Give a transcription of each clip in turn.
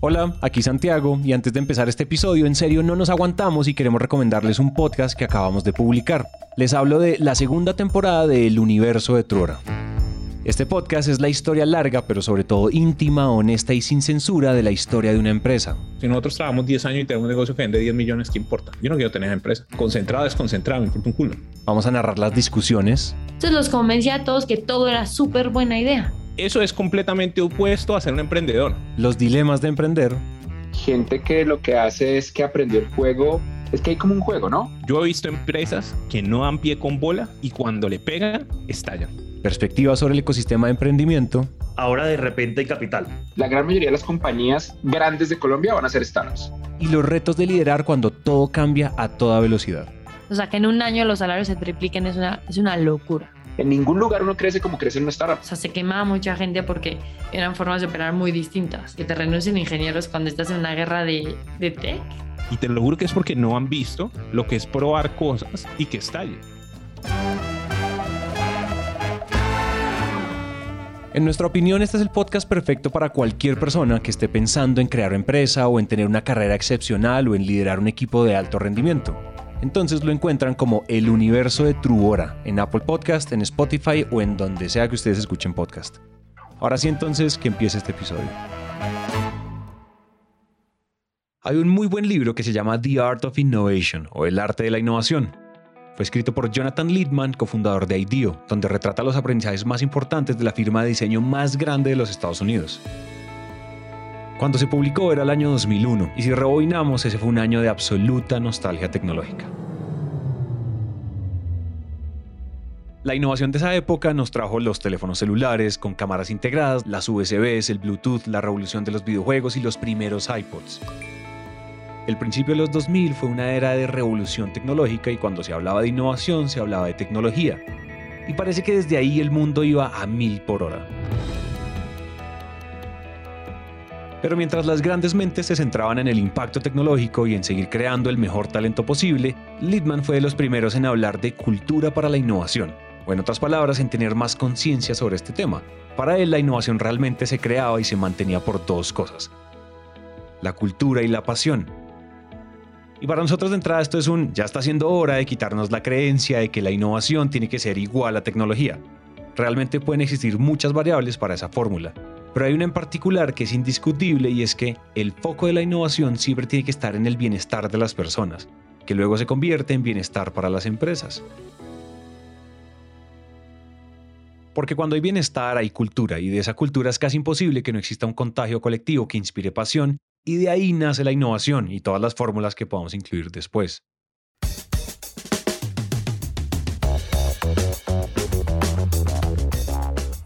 Hola, aquí Santiago y antes de empezar este episodio, en serio no nos aguantamos y queremos recomendarles un podcast que acabamos de publicar. Les hablo de la segunda temporada de El Universo de Truora. Este podcast es la historia larga, pero sobre todo íntima, honesta y sin censura de la historia de una empresa. Si nosotros trabajamos 10 años y tenemos un negocio que vende 10 millones, ¿qué importa? Yo no quiero tener empresa. Concentrado, desconcentrado, me importa un culo. Vamos a narrar las discusiones. Entonces los convencí a todos que todo era súper buena idea. Eso es completamente opuesto a ser un emprendedor. Los dilemas de emprender. Gente que lo que hace es que aprendió el juego. Es que hay como un juego, ¿no? Yo he visto empresas que no dan pie con bola y cuando le pegan, estallan. Perspectivas sobre el ecosistema de emprendimiento. Ahora de repente hay capital. La gran mayoría de las compañías grandes de Colombia van a ser startups. Y los retos de liderar cuando todo cambia a toda velocidad. O sea, que en un año los salarios se tripliquen es una, es una locura. En ningún lugar uno crece como crece en una startup. O sea, se quemaba mucha gente porque eran formas de operar muy distintas. Que te renuncien ingenieros cuando estás en una guerra de, de tech. Y te lo juro que es porque no han visto lo que es probar cosas y que estalle. En nuestra opinión, este es el podcast perfecto para cualquier persona que esté pensando en crear empresa o en tener una carrera excepcional o en liderar un equipo de alto rendimiento. Entonces lo encuentran como El Universo de Truora en Apple Podcast, en Spotify o en donde sea que ustedes escuchen podcast. Ahora sí entonces que empiece este episodio. Hay un muy buen libro que se llama The Art of Innovation o El Arte de la Innovación. Fue escrito por Jonathan Littman, cofundador de IDEO, donde retrata los aprendizajes más importantes de la firma de diseño más grande de los Estados Unidos. Cuando se publicó era el año 2001 y si rebobinamos ese fue un año de absoluta nostalgia tecnológica. La innovación de esa época nos trajo los teléfonos celulares con cámaras integradas, las USBs, el Bluetooth, la revolución de los videojuegos y los primeros iPods. El principio de los 2000 fue una era de revolución tecnológica y cuando se hablaba de innovación se hablaba de tecnología. Y parece que desde ahí el mundo iba a mil por hora. Pero mientras las grandes mentes se centraban en el impacto tecnológico y en seguir creando el mejor talento posible, Littman fue de los primeros en hablar de cultura para la innovación, o en otras palabras, en tener más conciencia sobre este tema. Para él la innovación realmente se creaba y se mantenía por dos cosas, la cultura y la pasión. Y para nosotros de entrada esto es un, ya está siendo hora de quitarnos la creencia de que la innovación tiene que ser igual a tecnología. Realmente pueden existir muchas variables para esa fórmula, pero hay una en particular que es indiscutible y es que el foco de la innovación siempre tiene que estar en el bienestar de las personas, que luego se convierte en bienestar para las empresas. Porque cuando hay bienestar hay cultura y de esa cultura es casi imposible que no exista un contagio colectivo que inspire pasión y de ahí nace la innovación y todas las fórmulas que podamos incluir después.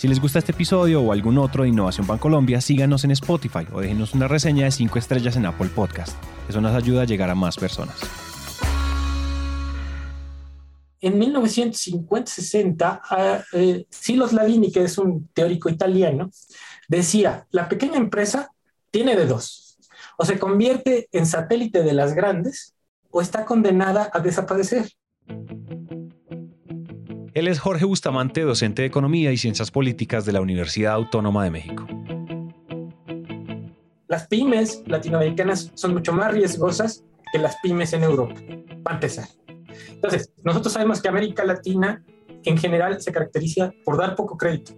Si les gusta este episodio o algún otro de Innovación Bancolombia, síganos en Spotify o déjenos una reseña de 5 estrellas en Apple Podcast. Eso nos ayuda a llegar a más personas. En 1950-60, eh, Silos Lavini, que es un teórico italiano, decía, la pequeña empresa tiene de dos, o se convierte en satélite de las grandes o está condenada a desaparecer. Él es Jorge Bustamante, docente de Economía y Ciencias Políticas de la Universidad Autónoma de México. Las pymes latinoamericanas son mucho más riesgosas que las pymes en Europa, para empezar. Entonces, nosotros sabemos que América Latina en general se caracteriza por dar poco crédito.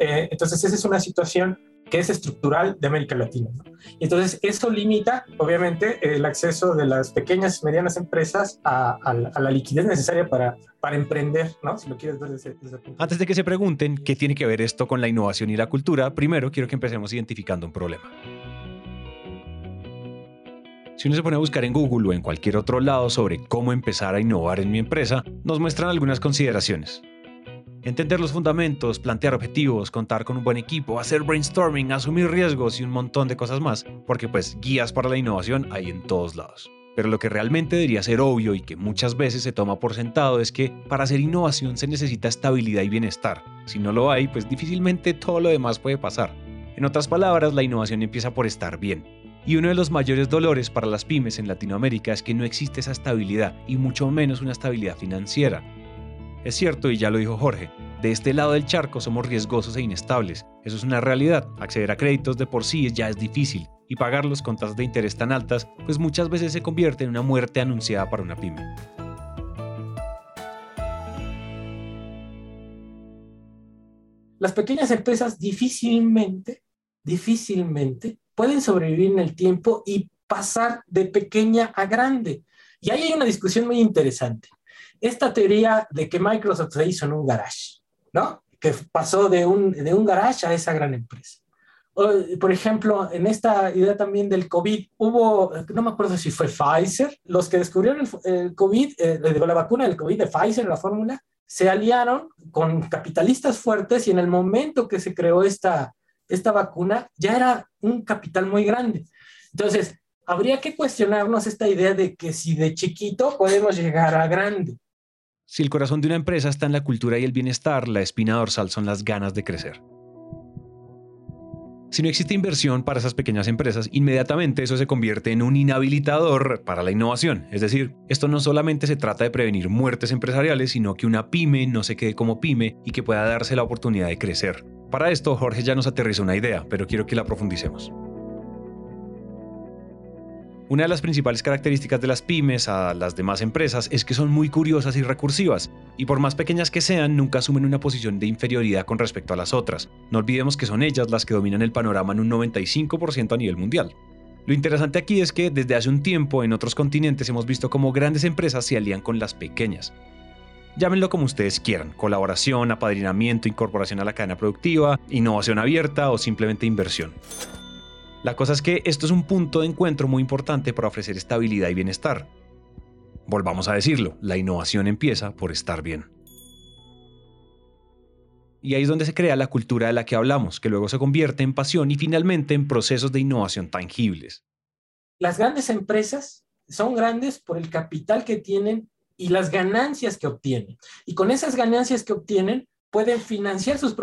Eh, entonces, esa es una situación que es estructural de América Latina. Y entonces, eso limita, obviamente, el acceso de las pequeñas y medianas empresas a, la, liquidez necesaria para, emprender, ¿no? Antes de que se pregunten qué tiene que ver esto con la innovación y la cultura, primero quiero que empecemos identificando un problema. Si uno se pone a buscar en Google o en cualquier otro lado sobre cómo empezar a innovar en mi empresa, nos muestran algunas consideraciones. Entender los fundamentos, plantear objetivos, contar con un buen equipo, hacer brainstorming, asumir riesgos y un montón de cosas más, porque pues guías para la innovación hay en todos lados. Pero lo que realmente debería ser obvio y que muchas veces se toma por sentado es que para hacer innovación se necesita estabilidad y bienestar. Si no lo hay, pues difícilmente todo lo demás puede pasar. En otras palabras, la innovación empieza por estar bien. Y uno de los mayores dolores para las pymes en Latinoamérica es que no existe esa estabilidad y mucho menos una estabilidad financiera. Es cierto, y ya lo dijo Jorge, de este lado del charco somos riesgosos e inestables. Eso es una realidad. Acceder a créditos de por sí ya es difícil y pagarlos con tasas de interés tan altas, pues muchas veces se convierte en una muerte anunciada para una pyme. Las pequeñas empresas difícilmente, difícilmente pueden sobrevivir en el tiempo y pasar de pequeña a grande. Y ahí hay una discusión muy interesante esta teoría de que Microsoft se hizo en un garage, ¿no? Que pasó de un, de un garage a esa gran empresa. por ejemplo, en esta idea también del COVID, hubo, no me acuerdo si fue Pfizer, los que descubrieron el, COVID, eh, la vacuna del COVID de Pfizer, la fórmula, se aliaron con capitalistas fuertes y en el momento que se creó esta, esta vacuna ya era un capital muy grande. Entonces, habría que cuestionarnos esta idea de que si de chiquito podemos llegar a grande. Si el corazón de una empresa está en la cultura y el bienestar, la espina dorsal son las ganas de crecer. Si no existe inversión para esas pequeñas empresas, inmediatamente eso se convierte en un inhabilitador para la innovación. Es decir, esto no solamente se trata de prevenir muertes empresariales, sino que una pyme no se quede como pyme y que pueda darse la oportunidad de crecer. Para esto, Jorge ya nos aterrizó una idea, pero quiero que la profundicemos. Una de las principales características de las pymes a las demás empresas es que son muy curiosas y recursivas, y por más pequeñas que sean, nunca asumen una posición de inferioridad con respecto a las otras. No olvidemos que son ellas las que dominan el panorama en un 95% a nivel mundial. Lo interesante aquí es que desde hace un tiempo en otros continentes hemos visto cómo grandes empresas se alían con las pequeñas. Llámenlo como ustedes quieran, colaboración, apadrinamiento, incorporación a la cadena productiva, innovación abierta o simplemente inversión. La cosa es que esto es un punto de encuentro muy importante para ofrecer estabilidad y bienestar. Volvamos a decirlo, la innovación empieza por estar bien. Y ahí es donde se crea la cultura de la que hablamos, que luego se convierte en pasión y finalmente en procesos de innovación tangibles. Las grandes empresas son grandes por el capital que tienen y las ganancias que obtienen. Y con esas ganancias que obtienen, pueden financiar sus,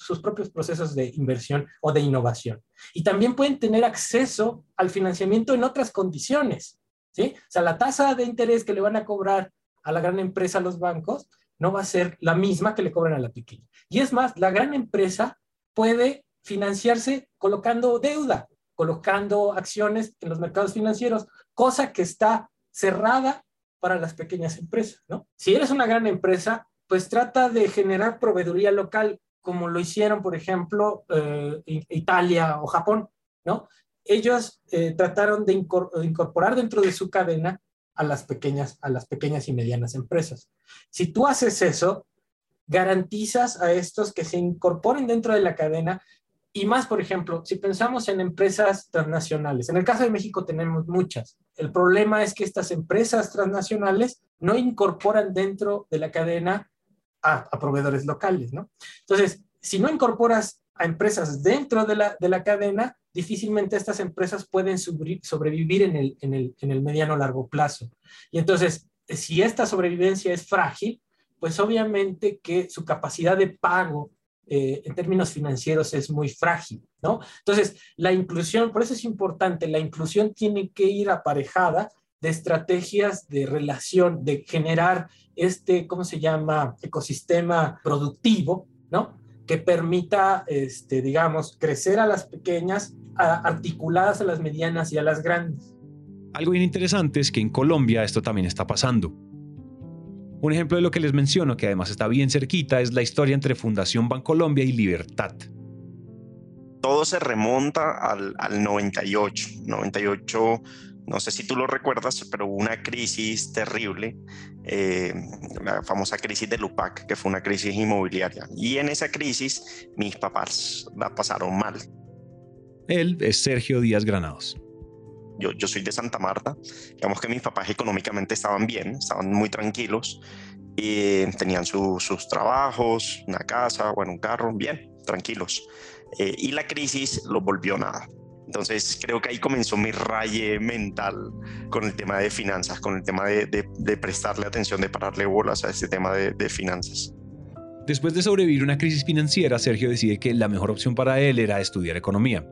sus, propios procesos de inversión o de innovación. Y también pueden tener acceso al financiamiento en otras condiciones. ¿sí? O sea, la tasa de interés que le van a cobrar a la gran empresa, a los bancos, no va a ser la misma que le cobran a la pequeña. Y es más, la gran empresa puede financiarse colocando deuda, colocando acciones en los mercados financieros, cosa que está cerrada para las pequeñas empresas, ¿no? Si eres una gran empresa, pues trata de generar proveeduría local, como lo hicieron, por ejemplo, eh, Italia o Japón, ¿no? Ellos eh, trataron de incorporar dentro de su cadena a las pequeñas, a las pequeñas y medianas empresas. Si tú haces eso, garantizas a estos que se incorporen dentro de la cadena y más, por ejemplo, si pensamos en empresas transnacionales, en el caso de México tenemos muchas. El problema es que estas empresas transnacionales no incorporan dentro de la cadena a, proveedores locales, ¿no? Entonces, si no incorporas a empresas dentro de la, de la cadena, difícilmente estas empresas pueden sobrevivir en el, en el, en el mediano largo plazo. Y entonces, si esta sobrevivencia es frágil, pues obviamente que su capacidad de pago eh, en términos financieros es muy frágil, ¿no? Entonces, la inclusión, por eso es importante, la inclusión tiene que ir aparejada de estrategias de relación, de generar este, ¿cómo se llama?, ecosistema productivo, ¿no? Que permita, este, digamos, crecer a las pequeñas, articuladas a las medianas y a las grandes. Algo bien interesante es que en Colombia esto también está pasando. Un ejemplo de lo que les menciono, que además está bien cerquita, es la historia entre Fundación Bancolombia y Libertad. Todo se remonta al, al 98. 98 no sé si tú lo recuerdas, pero hubo una crisis terrible, eh, la famosa crisis de Lupac, que fue una crisis inmobiliaria. Y en esa crisis mis papás la pasaron mal. Él es Sergio Díaz Granados. Yo, yo soy de Santa Marta. Digamos que mis papás económicamente estaban bien, estaban muy tranquilos y tenían sus trabajos, una casa, bueno, un carro, bien, tranquilos. Eh, y la crisis los volvió nada. Entonces creo que ahí comenzó mi raye mental con el tema de finanzas, con el tema de, de, prestarle atención, de pararle bolas a este tema de, finanzas. Después de sobrevivir una crisis financiera, Sergio decide que la mejor opción para él era estudiar economía.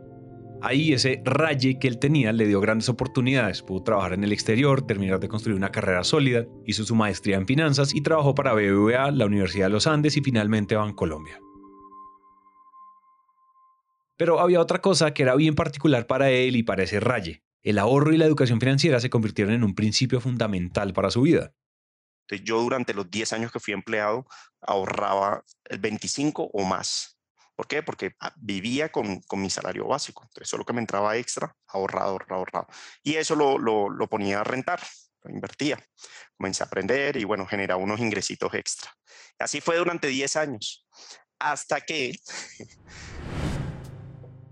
Ahí ese raye que él tenía le dio grandes oportunidades. Pudo trabajar en el exterior, terminar de construir una carrera sólida, hizo su maestría en finanzas y trabajó para BBVA, la Universidad de los Andes y finalmente Bancolombia. Pero había otra cosa que era bien particular para él y para ese raye. El ahorro y la educación financiera se convirtieron en un principio fundamental para su vida. yo durante los 10 años que fui empleado ahorraba el 25 o más ¿Por qué? Porque ah, vivía con, con, mi salario básico. Entonces, solo que me entraba extra, ahorrado, ahorrado, ahorrado. Y eso lo, lo, lo ponía a rentar, lo invertía. Comencé a aprender y, bueno, generaba unos ingresitos extra. Así fue durante 10 años. Hasta que,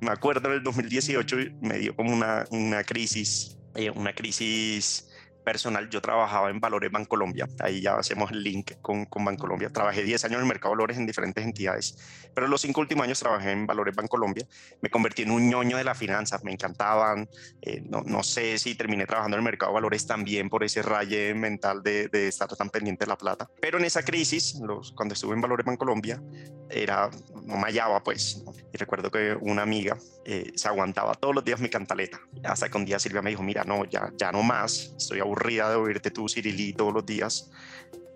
me acuerdo en el 2018, me dio como una, una crisis, eh, una crisis personal, yo trabajaba en Valores Bancolombia, ahí ya hacemos el link con, con Bancolombia. Trabajé 10 años en el mercado de valores en diferentes entidades, pero los cinco últimos años trabajé en Valores Bancolombia. Me convertí en un ñoño de las finanzas, me encantaban. Eh, no, no, sé si terminé trabajando en el mercado de valores también por ese raye mental de, de estar tan pendiente de la plata. Pero en esa crisis, los, cuando estuve en Valores Bancolombia, era, no me hallaba pues. Y recuerdo que una amiga eh, se aguantaba todos los días mi cantaleta. Hasta que un día Silvia me dijo, mira, no, ya, ya no más, estoy aburrida de oírte tú, Cirilí, todos los días.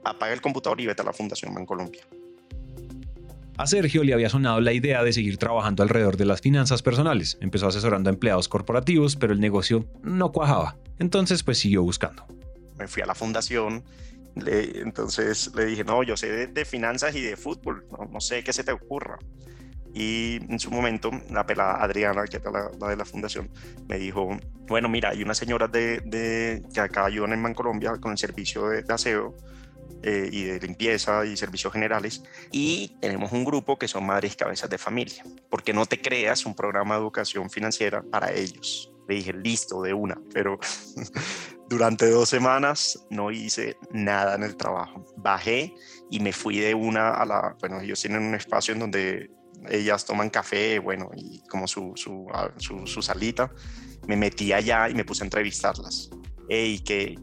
Apaga el computador y vete a la Fundación Bancolombia. A Sergio le había sonado la idea de seguir trabajando alrededor de las finanzas personales. Empezó asesorando a empleados corporativos, pero el negocio no cuajaba. Entonces, pues siguió buscando. Me fui a la fundación, le, entonces le dije, no, yo sé de, finanzas y de fútbol, no, no, sé qué se te ocurra. Y en su momento, la pelada Adriana, que era la, de la fundación, me dijo, bueno, mira, hay unas señoras de, de que acá ayudan en Bancolombia con el servicio de, aseo eh, y de limpieza y servicios generales. Y tenemos un grupo que son madres cabezas de familia, porque no te creas un programa de educación financiera para ellos. Le dije, listo, de una, pero durante dos semanas no hice nada en el trabajo. Bajé y me fui de una a la, bueno, ellos tienen un espacio en donde ellas toman café, bueno, y como su, su, su, salita, me metí allá y me puse a entrevistarlas. Hey, ¿qué,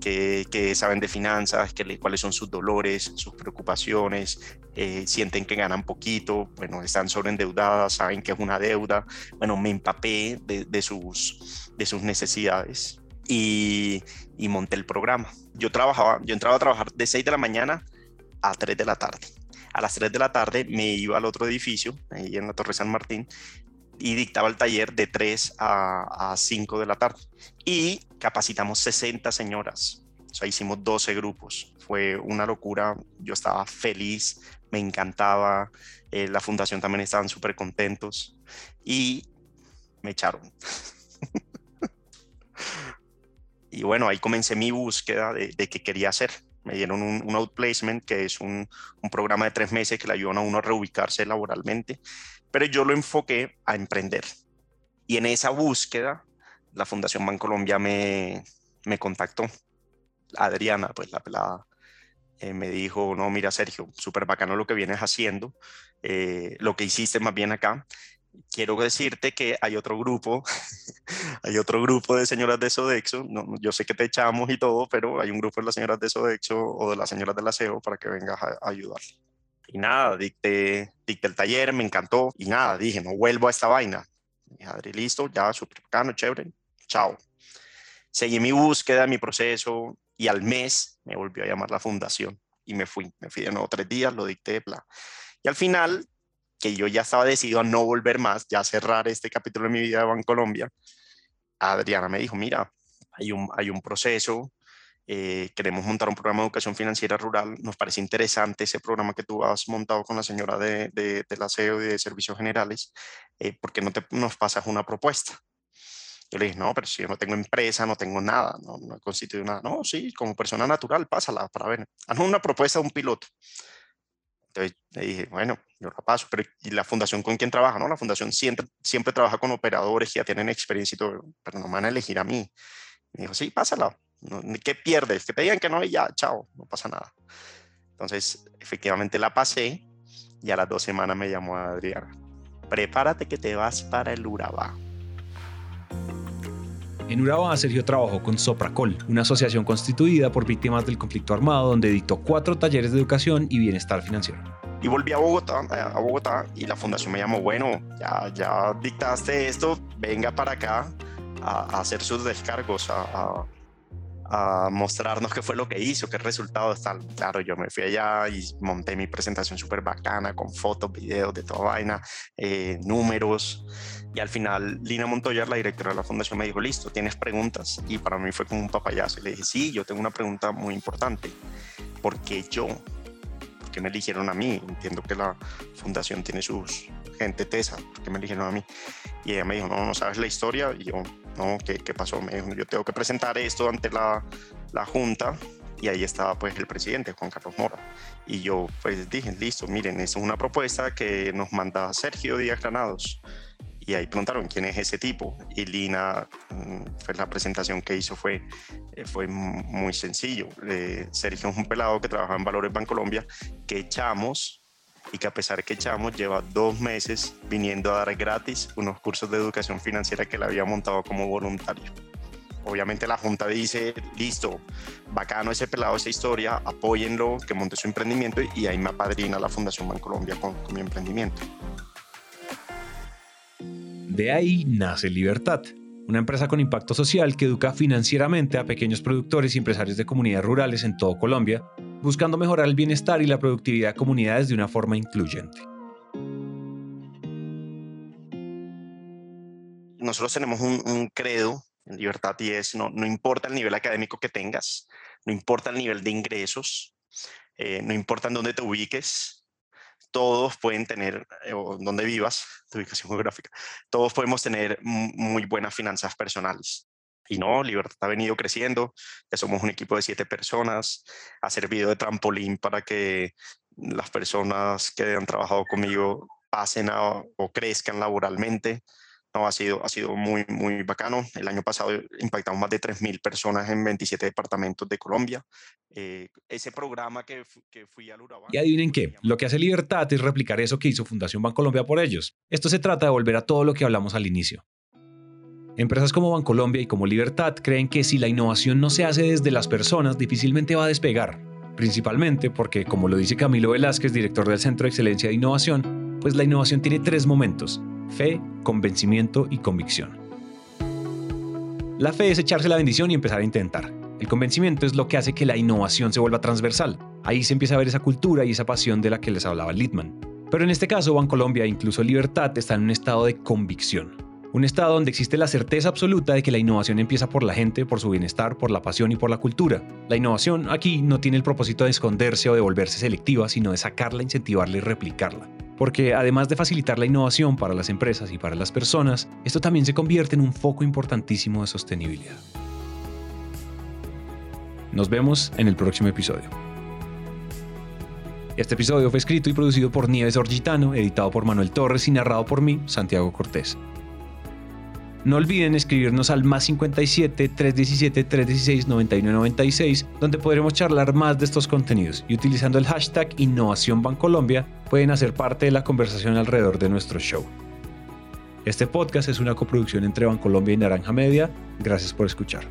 qué, saben de finanzas? ¿Qué, ¿Cuáles son sus dolores, sus preocupaciones? Eh, ¿Sienten que ganan poquito? Bueno, están sobreendeudadas, saben que es una deuda. Bueno, me empapé de, de sus, de sus necesidades y, y monté el programa. Yo trabajaba, yo entraba a trabajar de 6 de la mañana a 3 de la tarde a las 3 de la tarde me iba al otro edificio, ahí en la Torre San Martín, y dictaba el taller de 3 a, a 5 de la tarde. Y capacitamos 60 señoras. O sea, hicimos 12 grupos. Fue una locura. Yo estaba feliz, me encantaba. Eh, la fundación también estaban súper contentos. Y me echaron. y bueno, ahí comencé mi búsqueda de, de qué quería hacer me dieron un, outplacement, que es un, programa de tres meses que le ayudan a uno a reubicarse laboralmente, pero yo lo enfoqué a emprender. Y en esa búsqueda, la Fundación Bancolombia me, me contactó. Adriana, pues la pelada, eh, me dijo, no, mira Sergio, súper bacano lo que vienes haciendo, eh, lo que hiciste más bien acá, quiero decirte que hay otro grupo, hay otro grupo de señoras de Sodexo, no, yo sé que te echamos y todo, pero hay un grupo de las señoras de Sodexo o de las señoras del aseo para que vengas a, ayudar. Y nada, dicté, dicté, el taller, me encantó y nada, dije, no vuelvo a esta vaina. Y Adri, listo, ya, súper bacano, chévere, chao. Seguí mi búsqueda, mi proceso y al mes me volvió a llamar la fundación y me fui, me fui de nuevo tres días, lo dicté, bla. Y al final que yo ya estaba decidido a no volver más, ya cerrar este capítulo de mi vida de Bancolombia, Adriana me dijo, mira, hay un, hay un proceso, eh, queremos montar un programa de educación financiera rural, nos parece interesante ese programa que tú has montado con la señora de, de, del aseo y de servicios generales, eh, ¿por qué no te, nos pasas una propuesta? Yo le dije, no, pero si yo no tengo empresa, no tengo nada, no, no he constituido nada. No, sí, como persona natural, pásala para ver. Haznos una propuesta de un piloto. Entonces le dije, bueno, yo la paso, pero ¿y la fundación con quién trabaja? No, la fundación siempre, siempre trabaja con operadores que ya tienen experiencia y todo, pero no me van a elegir a mí. Me dijo, sí, pásala. ¿Qué pierdes? Que te digan que no y ya, chao, no pasa nada. Entonces, efectivamente la pasé y a las dos semanas me llamó Adriana. Prepárate que te vas para el Urabá. En Urabá, Sergio trabajó con Sopracol, una asociación constituida por víctimas del conflicto armado donde dictó cuatro talleres de educación y bienestar financiero. Y volví a Bogotá, eh, a Bogotá y la fundación me llamó, bueno, ya, ya dictaste esto, venga para acá a, hacer sus descargos, a, mostrarnos qué fue lo que hizo, qué resultado está. Claro, yo me fui allá y monté mi presentación súper bacana con fotos, videos, de toda vaina, eh, números. Y al final, Lina Montoya, la directora de la fundación, me dijo, listo, ¿tienes preguntas? Y para mí fue como un papayazo. Y le dije, sí, yo tengo una pregunta muy importante. ¿Por qué yo? ¿Por qué me eligieron a mí? Entiendo que la fundación tiene sus gente tesa, ¿por qué me eligieron a mí? Y ella me dijo, no, no sabes la historia. Y yo, no, ¿qué, qué pasó? Me dijo, yo tengo que presentar esto ante la, la junta y ahí estaba pues el presidente Juan Carlos Mora. Y yo pues dije listo miren es una propuesta que nos manda Sergio Díaz Granados y ahí preguntaron quién es ese tipo y Lina pues la presentación que hizo fue eh, fue muy sencillo. Eh, Sergio es un pelado que trabaja en Valores Bancolombia que echamos y que a pesar que echamos lleva dos meses viniendo a dar gratis unos cursos de educación financiera que le había montado como voluntario. Obviamente la Junta dice, listo, bacano ese pelado, esa historia, apóyenlo, que monte su emprendimiento y ahí me apadrina la Fundación Bancolombia con, con mi emprendimiento. De ahí nace Libertad, una empresa con impacto social que educa financieramente a pequeños productores y empresarios de comunidades rurales en todo Colombia buscando mejorar el bienestar y la productividad de comunidades de una forma incluyente. Nosotros tenemos un, credo en libertad y es, no, no, importa el nivel académico que tengas, no importa el nivel de ingresos, eh, no importa en dónde te ubiques, todos pueden tener, eh, o donde vivas, tu ubicación geográfica, todos podemos tener muy buenas finanzas personales. Y no, Libertad ha venido creciendo, ya somos un equipo de siete personas, ha servido de trampolín para que las personas que han trabajado conmigo pasen o crezcan laboralmente. No, ha sido, ha sido muy, muy bacano. El año pasado impactamos más de 3.000 personas en 27 departamentos de Colombia. Eh, ese programa que, que fui al Urabá... Y adivinen qué, lo que hace Libertad es replicar eso que hizo Fundación Bancolombia por ellos. Esto se trata de volver a todo lo que hablamos al inicio. Empresas como Bancolombia y como Libertad creen que si la innovación no se hace desde las personas, difícilmente va a despegar. Principalmente porque, como lo dice Camilo Velázquez, director del Centro de Excelencia de Innovación, pues la innovación tiene tres momentos, fe, convencimiento y convicción. La fe es echarse la bendición y empezar a intentar. El convencimiento es lo que hace que la innovación se vuelva transversal. Ahí se empieza a ver esa cultura y esa pasión de la que les hablaba Littman. Pero en este caso, Bancolombia e incluso Libertad están en un estado de convicción. Un estado donde existe la certeza absoluta de que la innovación empieza por la gente, por su bienestar, por la pasión y por la cultura. La innovación aquí no tiene el propósito de esconderse o de volverse selectiva, sino de sacarla, incentivarla y replicarla. Porque además de facilitar la innovación para las empresas y para las personas, esto también se convierte en un foco importantísimo de sostenibilidad. Nos vemos en el próximo episodio. Este episodio fue escrito y producido por Nieves Orgitano, editado por Manuel Torres y narrado por mí, Santiago Cortés. No olviden escribirnos al más 57 317 316 9996, donde podremos charlar más de estos contenidos y utilizando el hashtag Innovación Bancolombia pueden hacer parte de la conversación alrededor de nuestro show. Este podcast es una coproducción entre Bancolombia y Naranja Media. Gracias por escuchar.